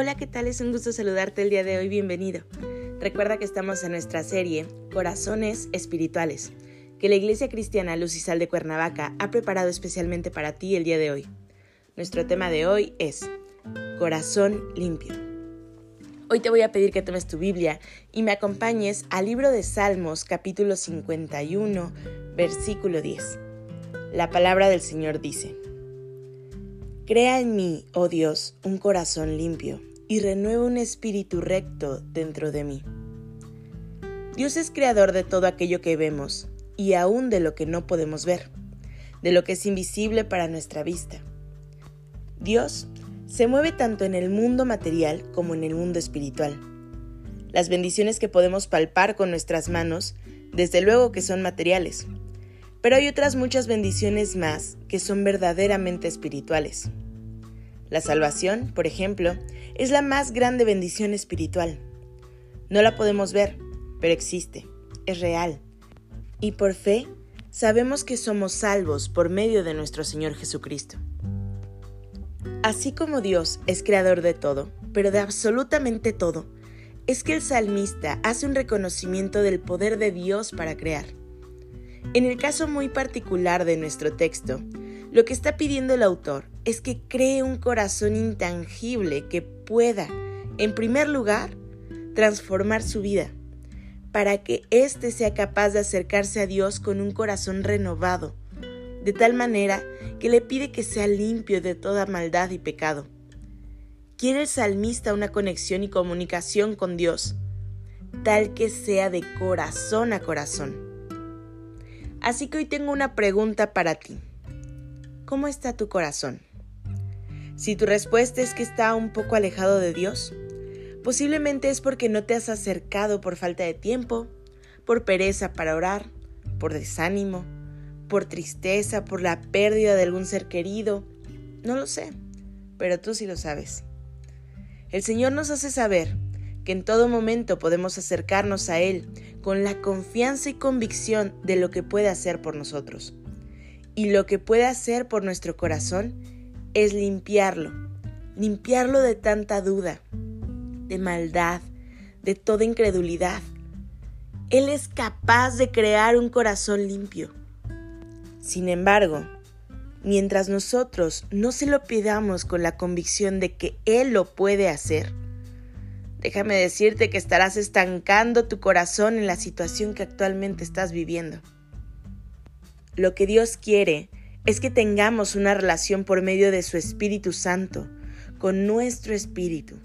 Hola, ¿qué tal? Es un gusto saludarte el día de hoy, bienvenido. Recuerda que estamos en nuestra serie Corazones Espirituales, que la Iglesia Cristiana Luz y Sal de Cuernavaca ha preparado especialmente para ti el día de hoy. Nuestro tema de hoy es Corazón Limpio. Hoy te voy a pedir que tomes tu Biblia y me acompañes al libro de Salmos capítulo 51, versículo 10. La palabra del Señor dice, Crea en mí, oh Dios, un corazón limpio y renueva un espíritu recto dentro de mí. Dios es creador de todo aquello que vemos y aún de lo que no podemos ver, de lo que es invisible para nuestra vista. Dios se mueve tanto en el mundo material como en el mundo espiritual. Las bendiciones que podemos palpar con nuestras manos, desde luego que son materiales, pero hay otras muchas bendiciones más que son verdaderamente espirituales. La salvación, por ejemplo, es la más grande bendición espiritual. No la podemos ver, pero existe, es real. Y por fe, sabemos que somos salvos por medio de nuestro Señor Jesucristo. Así como Dios es creador de todo, pero de absolutamente todo, es que el salmista hace un reconocimiento del poder de Dios para crear. En el caso muy particular de nuestro texto, lo que está pidiendo el autor es que cree un corazón intangible que pueda, en primer lugar, transformar su vida, para que éste sea capaz de acercarse a Dios con un corazón renovado, de tal manera que le pide que sea limpio de toda maldad y pecado. Quiere el salmista una conexión y comunicación con Dios, tal que sea de corazón a corazón. Así que hoy tengo una pregunta para ti. ¿Cómo está tu corazón? Si tu respuesta es que está un poco alejado de Dios, posiblemente es porque no te has acercado por falta de tiempo, por pereza para orar, por desánimo, por tristeza, por la pérdida de algún ser querido. No lo sé, pero tú sí lo sabes. El Señor nos hace saber que en todo momento podemos acercarnos a Él con la confianza y convicción de lo que puede hacer por nosotros. Y lo que puede hacer por nuestro corazón es limpiarlo, limpiarlo de tanta duda, de maldad, de toda incredulidad. Él es capaz de crear un corazón limpio. Sin embargo, mientras nosotros no se lo pidamos con la convicción de que Él lo puede hacer, Déjame decirte que estarás estancando tu corazón en la situación que actualmente estás viviendo. Lo que Dios quiere es que tengamos una relación por medio de su Espíritu Santo, con nuestro espíritu.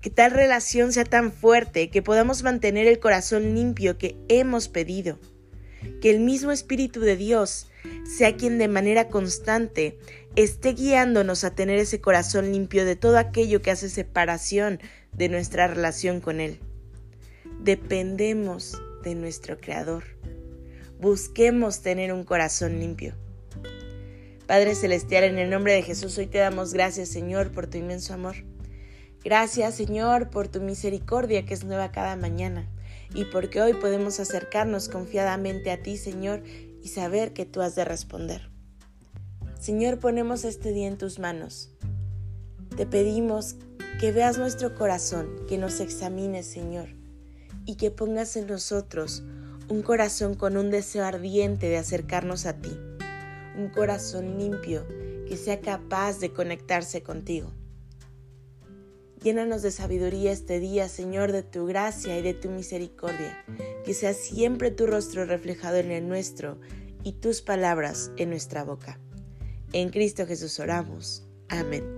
Que tal relación sea tan fuerte que podamos mantener el corazón limpio que hemos pedido. Que el mismo Espíritu de Dios sea quien de manera constante esté guiándonos a tener ese corazón limpio de todo aquello que hace separación de nuestra relación con Él. Dependemos de nuestro Creador. Busquemos tener un corazón limpio. Padre Celestial, en el nombre de Jesús, hoy te damos gracias, Señor, por tu inmenso amor. Gracias, Señor, por tu misericordia que es nueva cada mañana y porque hoy podemos acercarnos confiadamente a ti, Señor, y saber que tú has de responder. Señor, ponemos este día en tus manos. Te pedimos que veas nuestro corazón, que nos examines, Señor, y que pongas en nosotros un corazón con un deseo ardiente de acercarnos a ti, un corazón limpio que sea capaz de conectarse contigo. Llénanos de sabiduría este día, Señor, de tu gracia y de tu misericordia, que sea siempre tu rostro reflejado en el nuestro y tus palabras en nuestra boca. En Cristo Jesús oramos. Amén.